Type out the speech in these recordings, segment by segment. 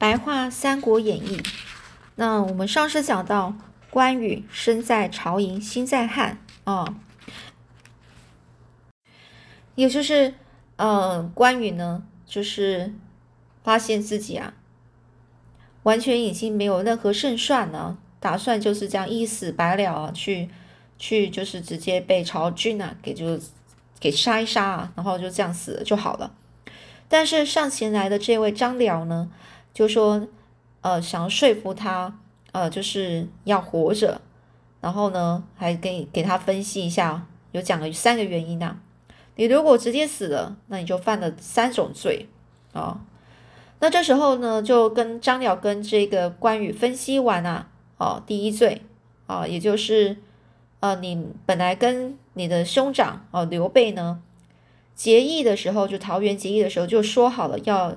白话《三国演义》。那我们上次讲到，关羽身在曹营心在汉啊，也就是呃，关羽呢，就是发现自己啊，完全已经没有任何胜算了，打算就是这样一死百了啊，去去就是直接被曹军啊给就给杀一杀啊，然后就这样死了就好了。但是上前来的这位张辽呢，就说。呃，想要说服他，呃，就是要活着，然后呢，还给给他分析一下，有讲了三个原因呐。你如果直接死了，那你就犯了三种罪啊。那这时候呢，就跟张辽跟这个关羽分析完啊，哦，第一罪啊，也就是呃，你本来跟你的兄长哦刘备呢结义的时候，就桃园结义的时候就说好了要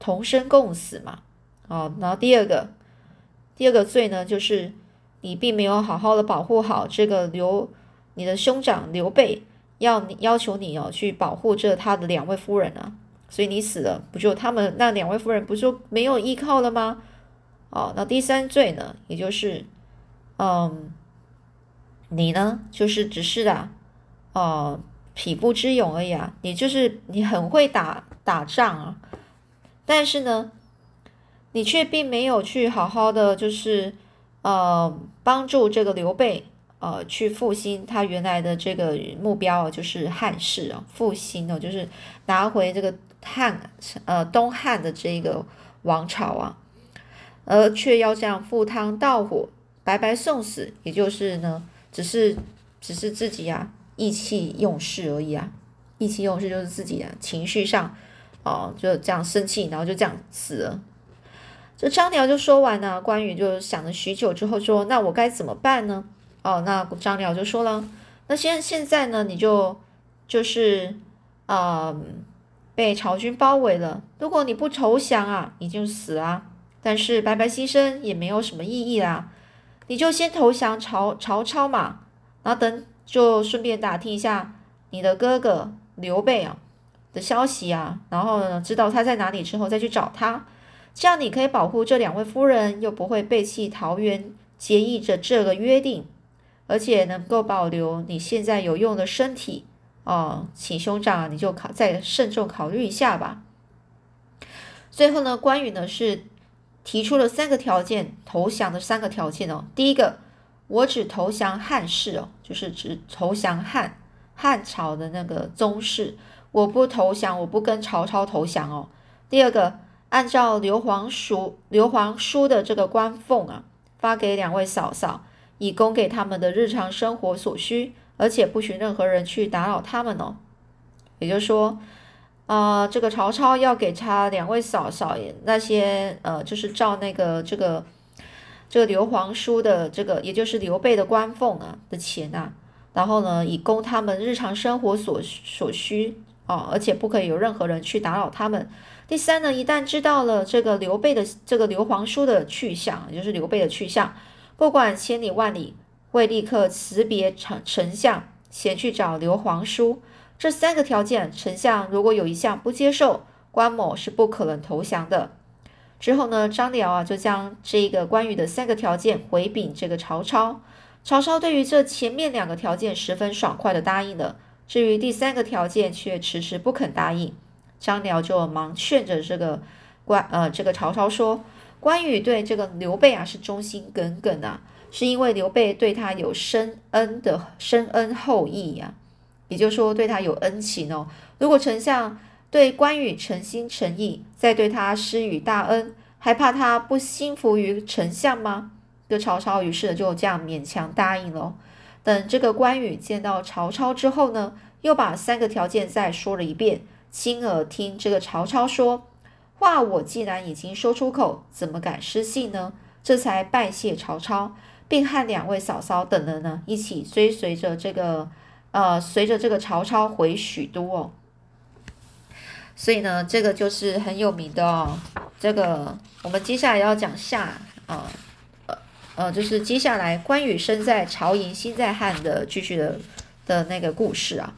同生共死嘛。哦，然后第二个，第二个罪呢，就是你并没有好好的保护好这个刘，你的兄长刘备要你要求你哦去保护这他的两位夫人啊，所以你死了，不就他们那两位夫人不就没有依靠了吗？哦，那第三罪呢，也就是，嗯，你呢就是只是啊，哦，匹夫之勇而已啊，你就是你很会打打仗啊，但是呢。你却并没有去好好的，就是呃帮助这个刘备呃去复兴他原来的这个目标就是汉室啊，复兴哦，就是拿回这个汉呃东汉的这个王朝啊，而却要这样赴汤蹈火，白白送死，也就是呢，只是只是自己啊意气用事而已啊，意气用事就是自己啊情绪上哦就这样生气，然后就这样死了。这张辽就说完了，关羽就想了许久之后说：“那我该怎么办呢？”哦，那张辽就说了：“那现现在呢，你就就是啊，被曹军包围了。如果你不投降啊，你就死啊。但是白白牺牲也没有什么意义啦。你就先投降曹曹操嘛，然后等就顺便打听一下你的哥哥刘备啊的消息啊，然后呢，知道他在哪里之后再去找他。”这样你可以保护这两位夫人，又不会背弃桃园结义着这个约定，而且能够保留你现在有用的身体哦，请兄长你就考再慎重考虑一下吧。最后呢，关羽呢是提出了三个条件，投降的三个条件哦。第一个，我只投降汉室哦，就是只投降汉汉朝的那个宗室，我不投降，我不跟曹操投降哦。第二个。按照刘皇叔刘皇叔的这个官俸啊，发给两位嫂嫂，以供给他们的日常生活所需，而且不许任何人去打扰他们哦。也就是说，啊，这个曹操要给他两位嫂嫂那些呃，就是照那个这个这个刘皇叔的这个，也就是刘备的官俸啊的钱呐，然后呢，以供他们日常生活所所需哦，而且不可以有任何人去打扰他们。第三呢，一旦知道了这个刘备的这个刘皇叔的去向，也就是刘备的去向，不管千里万里，会立刻辞别丞丞相，前去找刘皇叔。这三个条件，丞相如果有一项不接受，关某是不可能投降的。之后呢，张辽啊就将这个关羽的三个条件回禀这个曹操。曹操对于这前面两个条件十分爽快的答应了，至于第三个条件却迟迟不肯答应。张辽就忙劝着这个关呃这个曹操说，关羽对这个刘备啊是忠心耿耿啊，是因为刘备对他有深恩的深恩厚义呀，也就是说对他有恩情哦。如果丞相对关羽诚心诚意，再对他施予大恩，还怕他不心服于丞相吗？这曹操于是就这样勉强答应了。等这个关羽见到曹操之后呢，又把三个条件再说了一遍。亲耳听这个曹操说话，我既然已经说出口，怎么敢失信呢？这才拜谢曹操，并和两位嫂嫂等人呢一起追随着这个呃，随着这个曹操回许都哦。所以呢，这个就是很有名的哦。这个我们接下来要讲下啊呃，就是接下来关羽身在曹营心在汉的继续的的那个故事啊。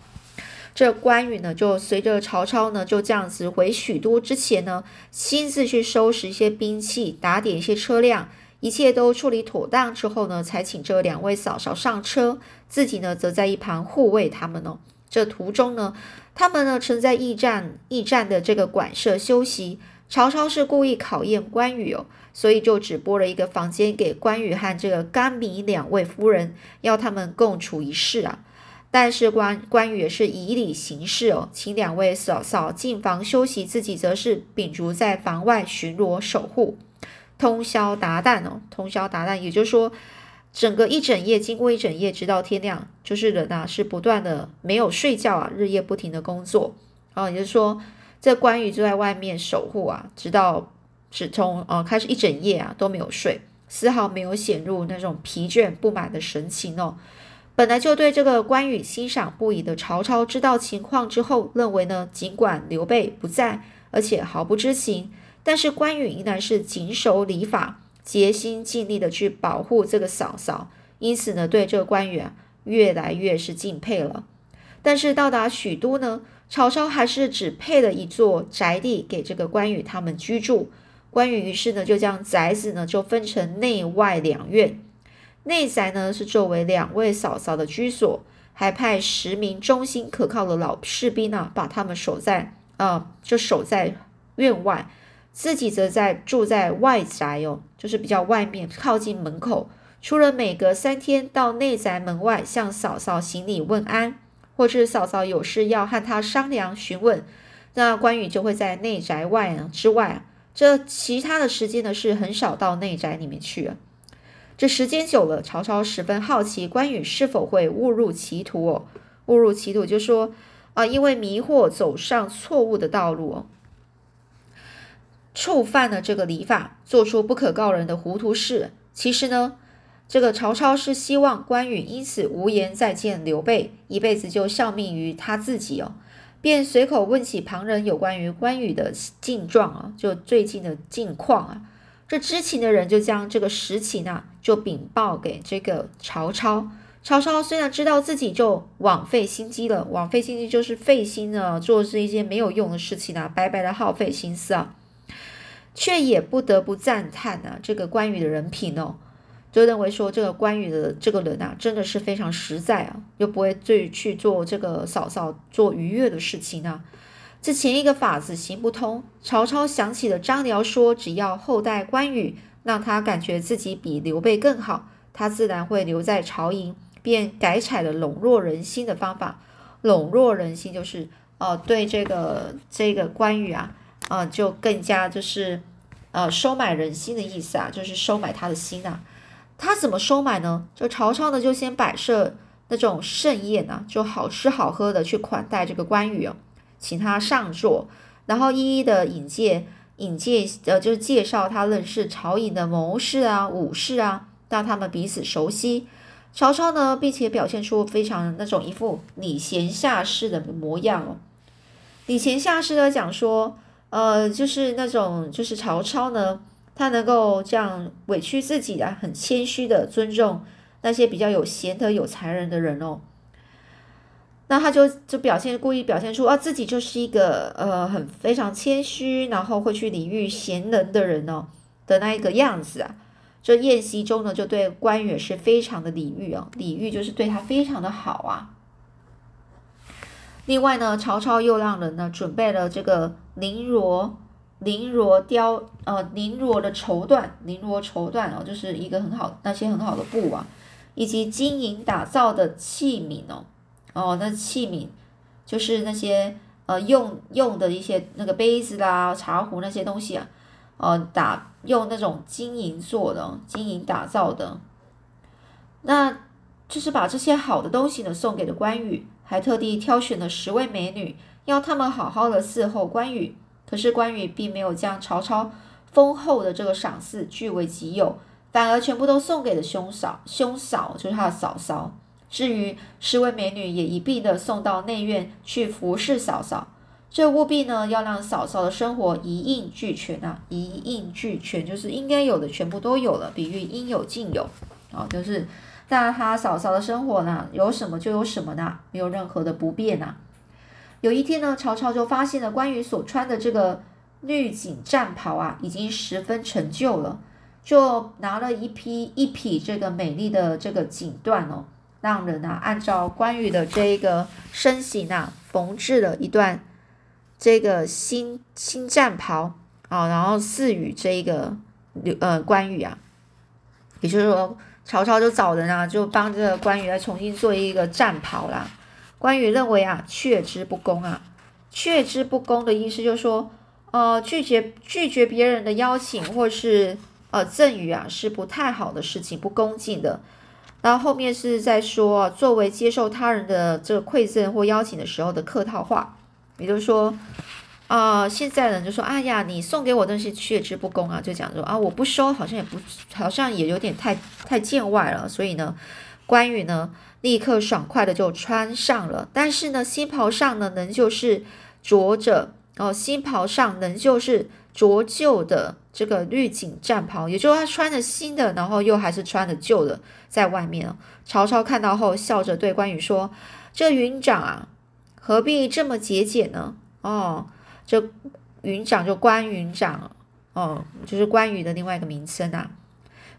这关羽呢，就随着曹操呢，就这样子回许都之前呢，亲自去收拾一些兵器，打点一些车辆，一切都处理妥当之后呢，才请这两位嫂嫂上车，自己呢，则在一旁护卫他们呢。这途中呢，他们呢，曾在驿站驿站的这个馆舍休息。曹操是故意考验关羽哦，所以就只拨了一个房间给关羽和这个甘糜两位夫人，要他们共处一室啊。但是关关羽也是以礼行事哦，请两位嫂嫂进房休息，自己则是秉烛在房外巡逻守护，通宵达旦哦，通宵达旦，也就是说，整个一整夜，经过一整夜，直到天亮，就是人啊是不断的没有睡觉啊，日夜不停的工作啊，也就是说。这关羽就在外面守护啊，直到是从呃开始一整夜啊都没有睡，丝毫没有显露那种疲倦不满的神情哦。本来就对这个关羽欣赏不已的曹操，知道情况之后，认为呢，尽管刘备不在，而且毫不知情，但是关羽依然是谨守礼法，竭心尽力的去保护这个嫂嫂，因此呢，对这个关羽啊，越来越是敬佩了。但是到达许都呢？曹操还是只配了一座宅地给这个关羽他们居住。关羽于是呢，就将宅子呢就分成内外两院。内宅呢是作为两位嫂嫂的居所，还派十名忠心可靠的老士兵啊，把他们守在呃，就守在院外，自己则在住在外宅哦，就是比较外面靠近门口。除了每隔三天到内宅门外向嫂嫂行礼问安。或是嫂嫂有事要和他商量询问，那关羽就会在内宅外呢之外，这其他的时间呢是很少到内宅里面去啊。这时间久了，曹操十分好奇关羽是否会误入歧途哦。误入歧途就说啊，因为迷惑走上错误的道路哦，触犯了这个礼法，做出不可告人的糊涂事。其实呢。这个曹操是希望关羽因此无颜再见刘备，一辈子就效命于他自己哦，便随口问起旁人有关于关羽的近状啊，就最近的近况啊。这知情的人就将这个实情啊，就禀报给这个曹操。曹操虽然知道自己就枉费心机了，枉费心机就是费心呢，做这一些没有用的事情啊，白白的耗费心思啊，却也不得不赞叹啊，这个关羽的人品哦。就认为说这个关羽的这个人啊，真的是非常实在啊，又不会去去做这个嫂嫂做愉悦的事情啊。这前一个法子行不通。曹操想起了张辽说，只要后代关羽，让他感觉自己比刘备更好，他自然会留在朝营，便改采了笼络人心的方法。笼络人心就是呃对这个这个关羽啊，呃就更加就是呃收买人心的意思啊，就是收买他的心啊。他怎么收买呢？就曹操呢，就先摆设那种盛宴啊，就好吃好喝的去款待这个关羽哦，请他上座，然后一一的引荐引荐呃，就是介绍他认识曹营的谋士啊、武士啊，让他们彼此熟悉。曹操呢，并且表现出非常那种一副礼贤下士的模样哦。礼贤下士的讲说，呃，就是那种就是曹操呢。他能够这样委屈自己啊，很谦虚的尊重那些比较有贤德有才人的人哦。那他就就表现故意表现出啊，自己就是一个呃很非常谦虚，然后会去礼遇贤人的人哦的那一个样子啊。这宴席中呢，就对关羽是非常的礼遇哦，礼遇就是对他非常的好啊。另外呢，曹操又让人呢准备了这个绫罗。绫罗雕，呃，绫罗的绸缎，绫罗绸缎哦，就是一个很好那些很好的布啊，以及金银打造的器皿哦，哦，那器皿就是那些呃用用的一些那个杯子啦、茶壶那些东西啊，呃，打用那种金银做的，金银打造的，那就是把这些好的东西呢送给了关羽，还特地挑选了十位美女，要他们好好的伺候关羽。可是关羽并没有将曹操丰厚的这个赏赐据为己有，反而全部都送给了兄嫂，兄嫂就是他的嫂嫂。至于十位美女，也一并的送到内院去服侍嫂嫂。这务必呢，要让嫂嫂的生活一应俱全啊！一应俱全就是应该有的全部都有了，比喻应有尽有啊，就是让他嫂嫂的生活呢，有什么就有什么呢，没有任何的不便呐。有一天呢，曹操就发现了关羽所穿的这个绿锦战袍啊，已经十分陈旧了，就拿了一批一匹这个美丽的这个锦缎哦，让人啊按照关羽的这一个身形啊缝制了一段这个新新战袍啊，然后赐予这个刘呃关羽啊，也就是说曹操就找人啊，就帮这个关羽来重新做一个战袍啦。关羽认为啊，却之不恭啊，却之不恭的意思就是说，呃，拒绝拒绝别人的邀请或是呃赠予啊，是不太好的事情，不恭敬的。然后后面是在说，作为接受他人的这个馈赠或邀请的时候的客套话，也就是说，啊，现在人就说，哎呀，你送给我东西却之不恭啊，就讲说啊，我不收，好像也不，好像也有点太太见外了。所以呢，关羽呢。立刻爽快的就穿上了，但是呢，新袍上呢仍旧是着着哦，新袍上仍旧是着旧的这个绿锦战袍，也就是他穿着新的，然后又还是穿着旧的在外面曹操看到后，笑着对关羽说：“这云长啊，何必这么节俭呢？”哦，这云长就关云长哦，就是关羽的另外一个名称啊。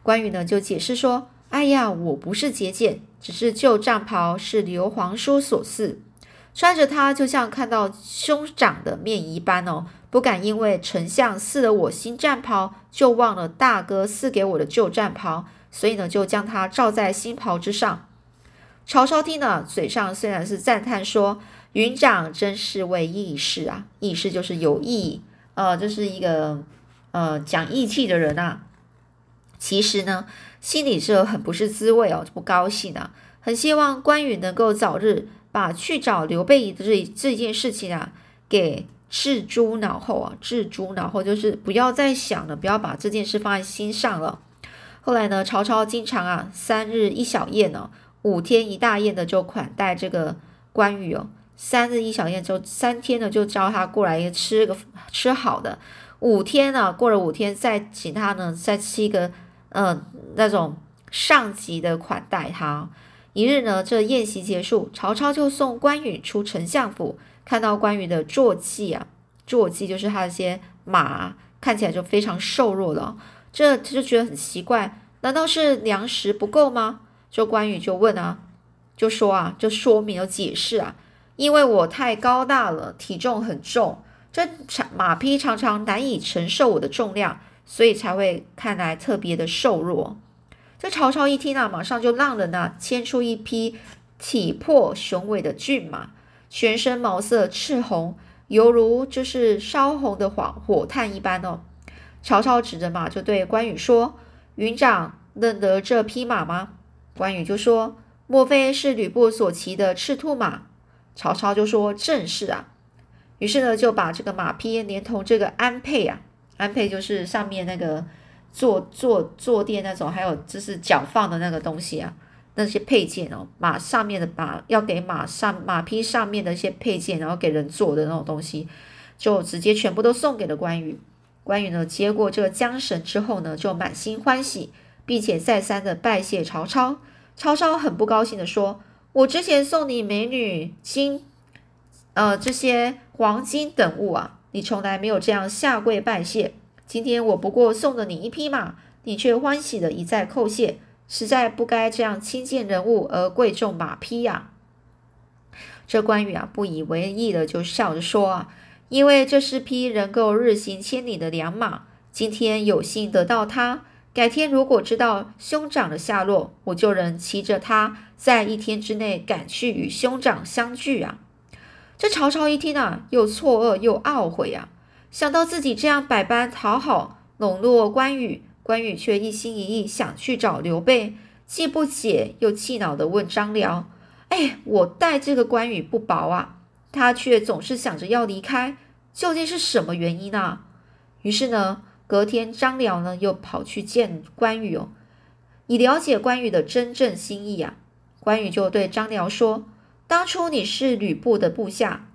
关羽呢就解释说。哎呀，我不是节俭，只是旧战袍是刘皇叔所赐，穿着它就像看到兄长的面一般哦，不敢因为丞相赐了我新战袍，就忘了大哥赐给我的旧战袍，所以呢，就将它罩在新袍之上。曹操听了，嘴上虽然是赞叹说：“云长真是位义士啊，义士就是有义，呃，这是一个呃讲义气的人啊。”其实呢，心里是很不是滋味哦，不高兴啊，很希望关羽能够早日把去找刘备的这这件事情啊，给置诸脑后啊，置诸脑后就是不要再想了，不要把这件事放在心上了。后来呢，曹操经常啊，三日一小宴呢，五天一大宴的就款待这个关羽哦，三日一小宴就三天呢就招他过来吃个吃好的，五天呢过了五天再请他呢再吃一个。嗯，那种上级的款待他。一日呢，这宴席结束，曹操就送关羽出丞相府，看到关羽的坐骑啊，坐骑就是他那些马，看起来就非常瘦弱了。这他就觉得很奇怪，难道是粮食不够吗？就关羽就问啊，就说啊，就说明有解释啊，因为我太高大了，体重很重，这马马匹常常难以承受我的重量。所以才会看来特别的瘦弱。这曹操一听啊，马上就让人呢牵出一匹体魄雄伟的骏马，全身毛色赤红，犹如就是烧红的火火炭一般哦。曹操指着马就对关羽说：“云长认得这匹马吗？”关羽就说：“莫非是吕布所骑的赤兔马？”曹操就说：“正是啊。”于是呢，就把这个马匹连同这个鞍辔啊。安配就是上面那个坐坐坐垫那种，还有就是脚放的那个东西啊，那些配件哦，马上面的马要给马上马匹上面的一些配件，然后给人坐的那种东西，就直接全部都送给了关羽。关羽呢接过这个缰绳之后呢，就满心欢喜，并且再三的拜谢曹操。曹操很不高兴的说：“我之前送你美女金，呃，这些黄金等物啊。”你从来没有这样下跪拜谢，今天我不过送了你一匹马，你却欢喜的一再叩谢，实在不该这样轻贱人物而贵重马匹呀！这关羽啊不以为意的就笑着说啊，因为这是匹能够日行千里的良马，今天有幸得到它，改天如果知道兄长的下落，我就能骑着它在一天之内赶去与兄长相聚啊！这曹操一听啊，又错愕又懊悔啊，想到自己这样百般讨好笼络关羽，关羽却一心一意想去找刘备，既不解又气恼的问张辽：“哎，我待这个关羽不薄啊，他却总是想着要离开，究竟是什么原因呢？”于是呢，隔天张辽呢又跑去见关羽哦，以了解关羽的真正心意啊。关羽就对张辽说。当初你是吕布的部下，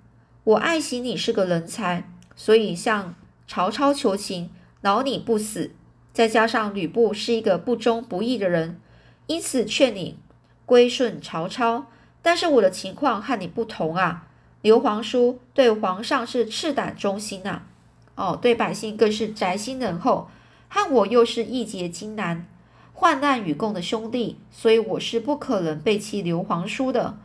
我爱惜你是个人才，所以向曹操求情，饶你不死。再加上吕布是一个不忠不义的人，因此劝你归顺曹操。但是我的情况和你不同啊，刘皇叔对皇上是赤胆忠心呐，哦，对百姓更是宅心仁厚，和我又是义结金兰、患难与共的兄弟，所以我是不可能背弃刘皇叔的。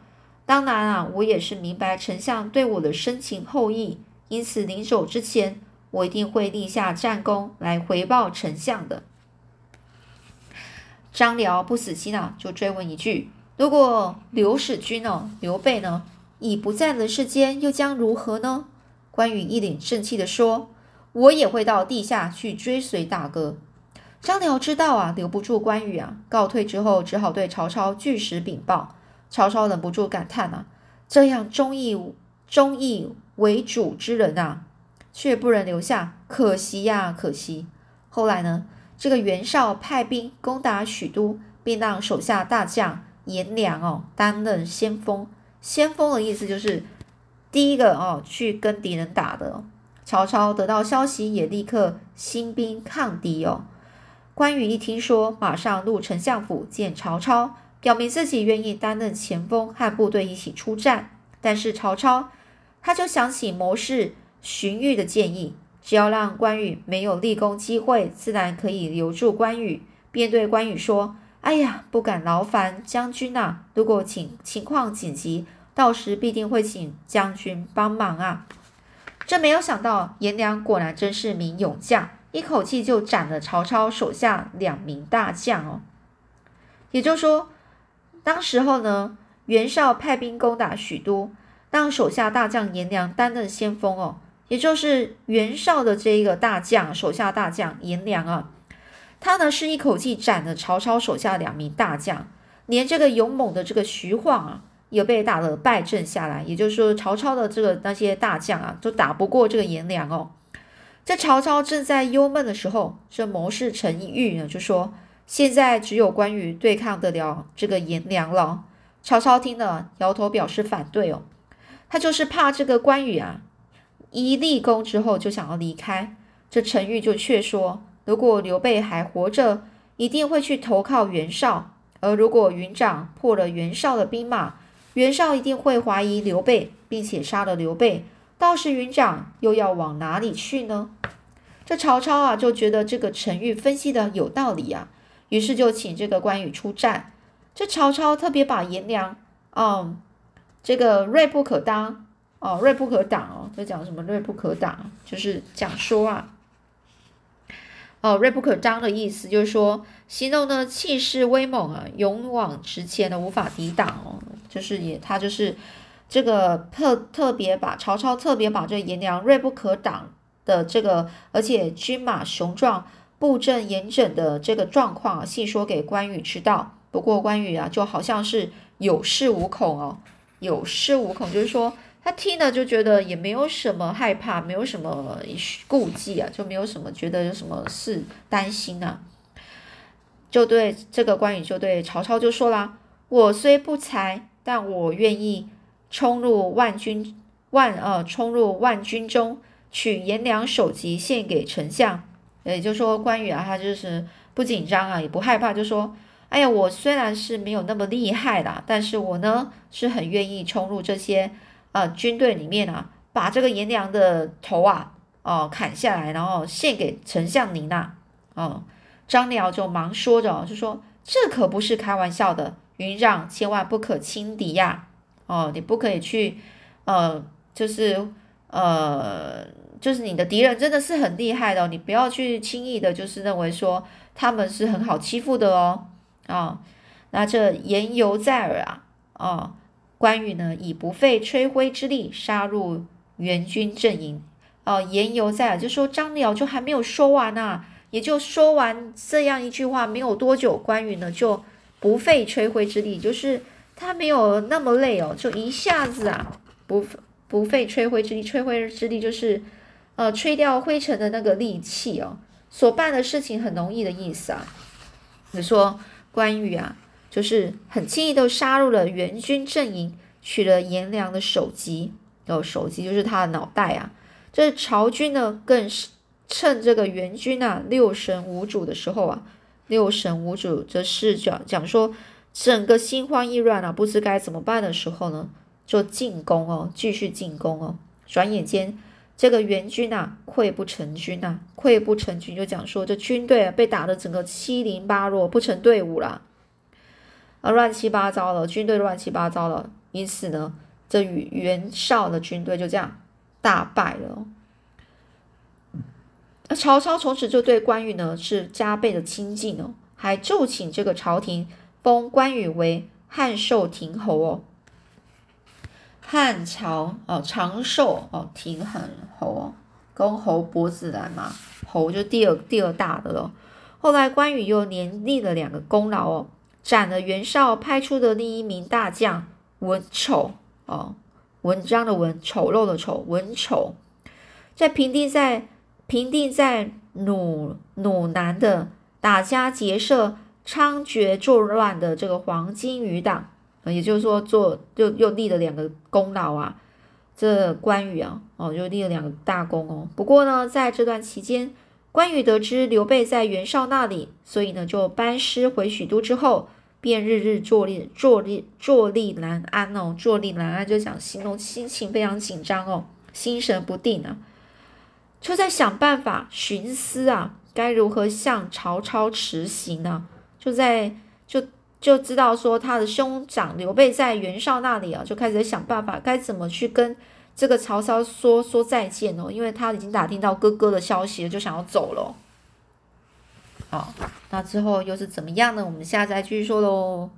当然啊，我也是明白丞相对我的深情厚谊，因此临走之前，我一定会立下战功来回报丞相的。张辽不死心啊，就追问一句：“如果刘使君哦，刘备呢，已不在人世间，又将如何呢？”关羽一脸正气的说：“我也会到地下去追随大哥。”张辽知道啊，留不住关羽啊，告退之后，只好对曹操据实禀报。曹操忍不住感叹啊：“这样忠义忠义为主之人啊，却不能留下，可惜呀，可惜。”后来呢？这个袁绍派兵攻打许都，并让手下大将颜良哦担任先锋。先锋的意思就是第一个哦去跟敌人打的。曹操得到消息，也立刻兴兵抗敌哦。关羽一听说，马上入丞相府见曹操，表明自己愿意担任前锋，和部队一起出战。但是曹操他就想起谋士荀彧的建议。只要让关羽没有立功机会，自然可以留住关羽。便对关羽说：“哎呀，不敢劳烦将军呐！如果情情况紧急，到时必定会请将军帮忙啊！”真没有想到，颜良果然真是名勇将，一口气就斩了曹操手下两名大将哦。也就是说，当时候呢，袁绍派兵攻打许都，让手下大将颜良担任先锋哦。也就是袁绍的这一个大将，手下大将颜良啊，他呢是一口气斩了曹操手下两名大将，连这个勇猛的这个徐晃啊，也被打了败阵下来。也就是说，曹操的这个那些大将啊，都打不过这个颜良哦。在曹操正在忧闷的时候，这谋士陈玉呢就说：“现在只有关羽对抗得了这个颜良了。”曹操听了，摇头表示反对哦，他就是怕这个关羽啊。一立功之后就想要离开，这陈玉就却说：如果刘备还活着，一定会去投靠袁绍；而如果云长破了袁绍的兵马，袁绍一定会怀疑刘备，并且杀了刘备。到时云长又要往哪里去呢？这曹操啊，就觉得这个陈玉分析的有道理啊，于是就请这个关羽出战。这曹操特别把颜良，嗯，这个锐不可当。哦，锐不可挡哦，在讲什么？锐不可挡，就是讲说啊，哦，锐不可当的意思就是说，形容呢气势威猛啊，勇往直前的，无法抵挡哦，就是也他就是这个特特别把曹操特别把这颜良锐不可挡的这个，而且军马雄壮、布阵严整的这个状况啊细说给关羽知道。不过关羽啊，就好像是有恃无恐哦，有恃无恐，就是说。他听了就觉得也没有什么害怕，没有什么顾忌啊，就没有什么觉得有什么事担心啊，就对这个关羽就对曹操就说啦：“我虽不才，但我愿意冲入万军万呃冲入万军中，取颜良首级献给丞相。”也就是说，关羽啊，他就是不紧张啊，也不害怕，就说：“哎呀，我虽然是没有那么厉害啦，但是我呢是很愿意冲入这些。”啊，军队里面啊，把这个颜良的头啊，哦，砍下来，然后献给丞相您呐。哦，张辽就忙说着，就说这可不是开玩笑的，云长千万不可轻敌呀。哦，你不可以去，呃，就是呃，就是你的敌人真的是很厉害的，你不要去轻易的，就是认为说他们是很好欺负的哦。啊，那这言犹在耳啊，哦。关羽呢，以不费吹灰之力杀入援军阵营。哦，言犹在耳，就说张辽就还没有说完呢，也就说完这样一句话，没有多久，关羽呢就不费吹灰之力，就是他没有那么累哦，就一下子啊，不不费吹灰之力，吹灰之力就是呃吹掉灰尘的那个力气哦，所办的事情很容易的意思啊。你说关羽啊？就是很轻易的杀入了援军阵营，取了颜良的首级。哦，首级就是他的脑袋啊。这曹军呢，更是趁这个援军啊六神无主的时候啊，六神无主，这是讲讲说整个心慌意乱啊，不知该怎么办的时候呢，就进攻哦，继续进攻哦。转眼间，这个援军啊，溃不成军啊，溃不成军，就讲说这军队被打的整个七零八落，不成队伍了，啊，乱七八糟了，军队乱七八糟了。因此呢，这袁袁绍的军队就这样大败了。那曹操从此就对关羽呢是加倍的亲近哦，还奏请这个朝廷封关羽为汉寿亭侯哦。汉朝哦，长寿哦，亭汉侯哦，公侯伯子男嘛，侯就第二第二大的了。后来关羽又连立了两个功劳哦，斩了袁绍派出的另一名大将文丑哦，文章的文，丑陋的丑，文丑，在平定在。平定在鲁鲁南的打家劫舍、猖獗作乱的这个黄巾余党，也就是说，做又又立了两个功劳啊。这关羽啊，哦，就立了两个大功哦。不过呢，在这段期间，关羽得知刘备在袁绍那里，所以呢，就班师回许都之后，便日日坐立坐立坐立难安哦，坐立难安就讲形容心情非常紧张哦，心神不定啊。就在想办法寻思啊，该如何向曹操辞行呢？就在就就知道说他的兄长刘备在袁绍那里啊，就开始想办法该怎么去跟这个曹操说说再见哦，因为他已经打听到哥哥的消息了，就想要走了。好，那之后又是怎么样呢？我们下次再继续说喽。